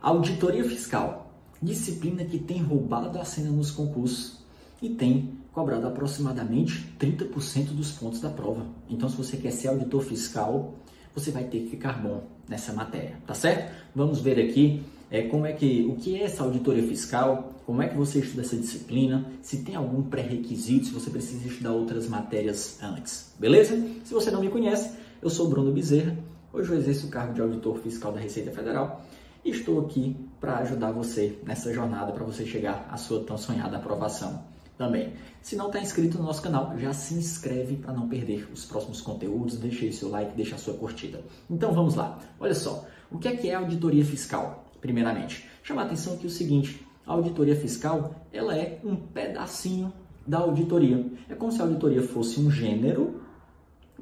Auditoria fiscal, disciplina que tem roubado a cena nos concursos e tem cobrado aproximadamente 30% dos pontos da prova. Então, se você quer ser auditor fiscal, você vai ter que ficar bom nessa matéria, tá certo? Vamos ver aqui é, como é que, o que é essa auditoria fiscal, como é que você estuda essa disciplina, se tem algum pré-requisito, se você precisa estudar outras matérias antes, beleza? Se você não me conhece, eu sou Bruno Bezerra, hoje eu exerço o cargo de auditor fiscal da Receita Federal estou aqui para ajudar você nessa jornada para você chegar à sua tão sonhada aprovação também. Se não está inscrito no nosso canal, já se inscreve para não perder os próximos conteúdos, deixe aí seu like, deixe a sua curtida. Então vamos lá. Olha só, o que é que é auditoria fiscal? Primeiramente, chama a atenção aqui o seguinte, a auditoria fiscal, ela é um pedacinho da auditoria. É como se a auditoria fosse um gênero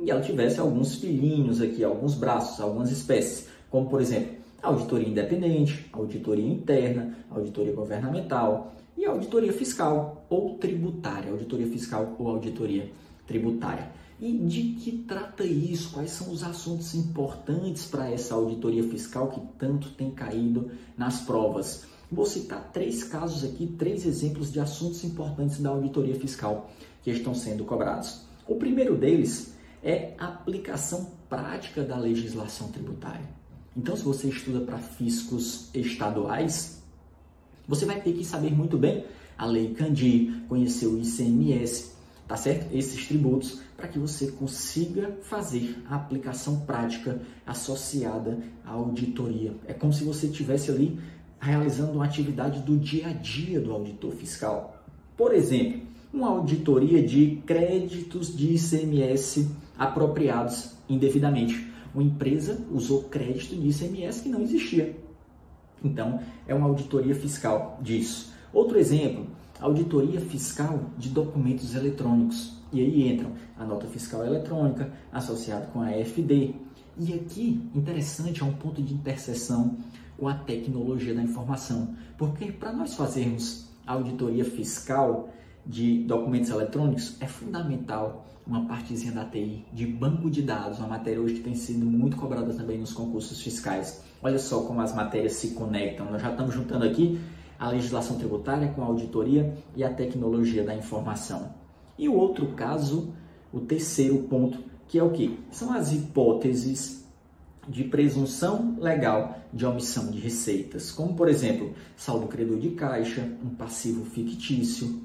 e ela tivesse alguns filhinhos aqui, alguns braços, algumas espécies, como por exemplo, auditoria independente, auditoria interna, auditoria governamental e auditoria fiscal ou tributária, auditoria fiscal ou auditoria tributária. E de que trata isso? Quais são os assuntos importantes para essa auditoria fiscal que tanto tem caído nas provas? Vou citar três casos aqui, três exemplos de assuntos importantes da auditoria fiscal que estão sendo cobrados. O primeiro deles é a aplicação prática da legislação tributária. Então, se você estuda para fiscos estaduais, você vai ter que saber muito bem a lei Candir, conhecer o ICMS, tá certo? Esses tributos para que você consiga fazer a aplicação prática associada à auditoria. É como se você estivesse ali realizando uma atividade do dia a dia do auditor fiscal. Por exemplo, uma auditoria de créditos de ICMS apropriados indevidamente uma empresa usou crédito de ICMS que não existia. Então, é uma auditoria fiscal disso. Outro exemplo, auditoria fiscal de documentos eletrônicos. E aí entram a nota fiscal eletrônica associada com a FD. E aqui, interessante, é um ponto de interseção com a tecnologia da informação. Porque para nós fazermos auditoria fiscal de documentos eletrônicos, é fundamental uma partezinha da TI, de banco de dados, uma matéria hoje que tem sido muito cobrada também nos concursos fiscais. Olha só como as matérias se conectam. Nós já estamos juntando aqui a legislação tributária com a auditoria e a tecnologia da informação. E o outro caso, o terceiro ponto, que é o que? São as hipóteses de presunção legal de omissão de receitas, como por exemplo, saldo credor de caixa, um passivo fictício.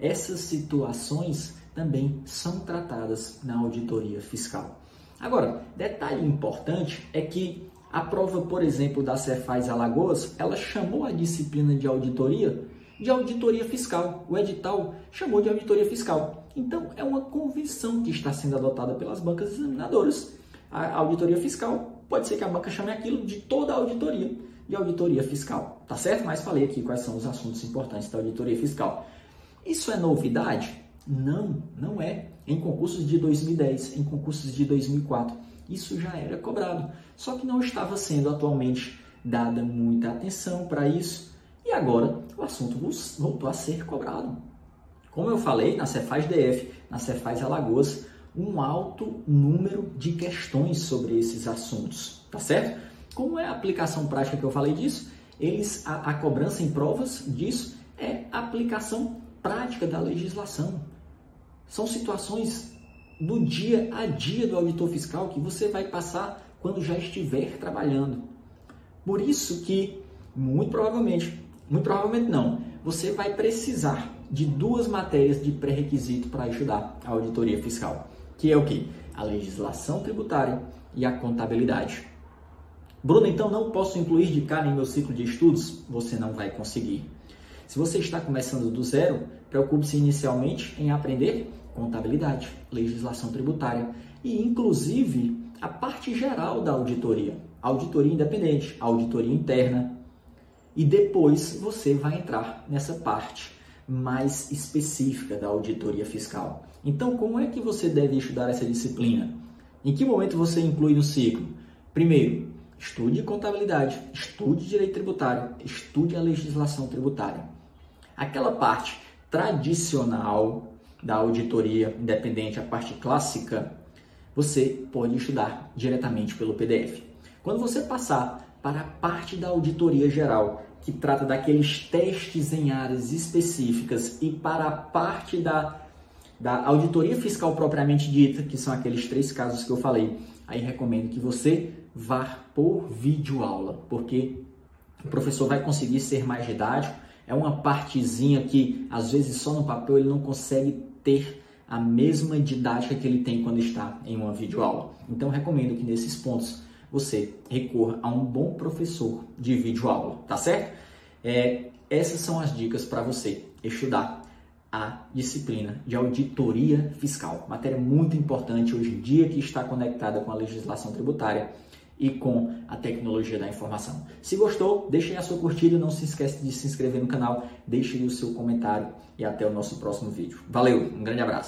Essas situações também são tratadas na auditoria fiscal. Agora, detalhe importante é que a prova, por exemplo, da Cefaz Alagoas, ela chamou a disciplina de auditoria de auditoria fiscal. O edital chamou de auditoria fiscal. Então, é uma convenção que está sendo adotada pelas bancas examinadoras. A auditoria fiscal pode ser que a banca chame aquilo de toda a auditoria, de auditoria fiscal. Tá certo? Mas falei aqui quais são os assuntos importantes da auditoria fiscal. Isso é novidade? Não, não é. Em concursos de 2010, em concursos de 2004, isso já era cobrado. Só que não estava sendo atualmente dada muita atenção para isso e agora o assunto voltou a ser cobrado. Como eu falei, na Cefaz DF, na Cefaz Alagoas, um alto número de questões sobre esses assuntos, tá certo? Como é a aplicação prática que eu falei disso? Eles a, a cobrança em provas disso é aplicação prática da legislação. São situações do dia a dia do auditor fiscal que você vai passar quando já estiver trabalhando. Por isso que, muito provavelmente, muito provavelmente não, você vai precisar de duas matérias de pré-requisito para estudar a auditoria fiscal, que é o que? A legislação tributária e a contabilidade. Bruno, então não posso incluir de cara em meu ciclo de estudos? Você não vai conseguir. Se você está começando do zero, preocupe-se inicialmente em aprender contabilidade, legislação tributária e, inclusive, a parte geral da auditoria, auditoria independente, auditoria interna. E depois você vai entrar nessa parte mais específica da auditoria fiscal. Então, como é que você deve estudar essa disciplina? Em que momento você inclui no ciclo? Primeiro, estude contabilidade, estude direito tributário, estude a legislação tributária aquela parte tradicional da auditoria independente, a parte clássica, você pode estudar diretamente pelo PDF. Quando você passar para a parte da auditoria geral, que trata daqueles testes em áreas específicas, e para a parte da, da auditoria fiscal propriamente dita, que são aqueles três casos que eu falei, aí recomendo que você vá por vídeo aula, porque o professor vai conseguir ser mais didático. É uma partezinha que às vezes só no papel ele não consegue ter a mesma didática que ele tem quando está em uma videoaula. Então recomendo que nesses pontos você recorra a um bom professor de videoaula, tá certo? É, essas são as dicas para você estudar a disciplina de auditoria fiscal. Matéria muito importante hoje em dia que está conectada com a legislação tributária e com a tecnologia da informação. Se gostou, deixe a sua curtida, não se esqueça de se inscrever no canal, deixe o seu comentário e até o nosso próximo vídeo. Valeu, um grande abraço.